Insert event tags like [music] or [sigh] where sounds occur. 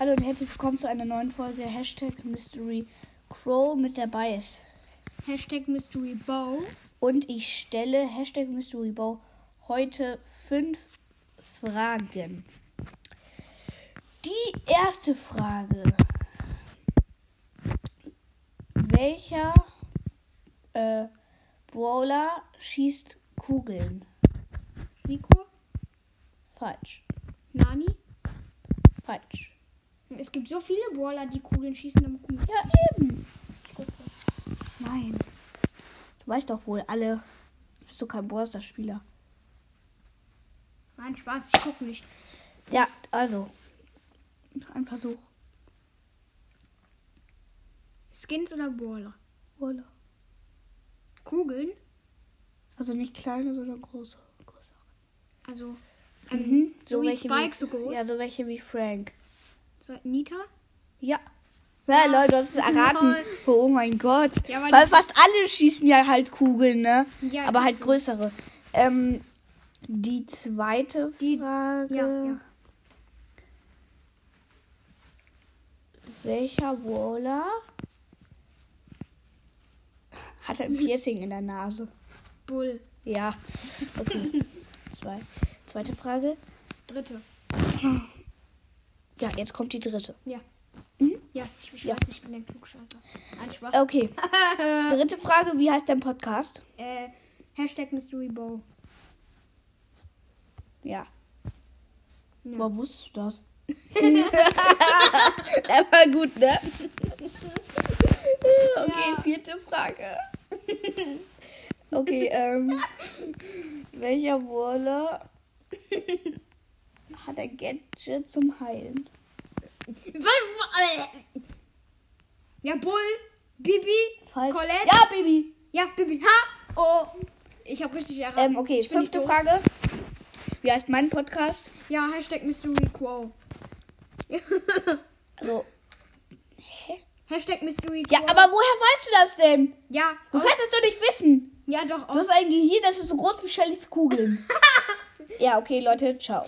Hallo und herzlich willkommen zu einer neuen Folge Hashtag Mystery Crow mit dabei ist. Hashtag Mystery Bow. Und ich stelle Hashtag Mystery Bow heute fünf Fragen. Die erste Frage. Welcher äh, Brawler schießt Kugeln? Rico. Falsch. Nani. Falsch. Es gibt so viele Brawler, die Kugeln schießen am Kugeln. Ja, eben. Nein. Du weißt doch wohl alle. Bist du kein Brawler-Spieler? Nein, Spaß, ich guck nicht. Ja, also. Noch ein Versuch. Skins oder Brawler? Brawler. Kugeln? Also nicht kleine, sondern große. große. Also. Ähm, Mhm. So, wie welche Spike, so groß? Ja, so welche wie Frank. So, Nita? Ja. Ja, Leute, du hast es erraten. Oh mein Gott. Ja, weil Weil fast alle schießen ja halt Kugeln, ne? Ja, Aber ist halt so. größere. Ähm, die zweite Die- Frage. Ja, ja. Welcher Brawler hat ein Piercing in der Nase? Bull. Ja. Okay. [laughs] Zwei. Zweite Frage. Dritte. Ja, jetzt kommt die dritte. Ja. Mhm. Ja, ich, ich Ja. weiß, ich bin ein Klugscheißer. Spaß. Okay. [laughs] Dritte Frage. Wie heißt dein Podcast? Äh, Hashtag Mystery Bow. Ja. Ja. Woher wusstest du das? [laughs] [laughs] Der war gut, ne? Okay, Ja. vierte Frage. Okay, ähm. Welcher Brawler hat ein Gadget zum Heilen? Ja, Bull. Bibi. Falsch. Colette. Ja, Baby. Ja, Bibi. Ha! Oh. Ich habe richtig erraten. Ähm, okay, ich fünfte. Frage. Wie heißt mein Podcast? Ja, Hashtag Mystery Quo. [laughs] Also. Hashtag Mystery Ja, aber woher weißt du das denn? Ja, Du kannst es doch nicht wissen. ja doch, Du hast ein Gehirn, das ist so groß wie Shellys Kugeln. [laughs] ja, okay, Leute, ciao.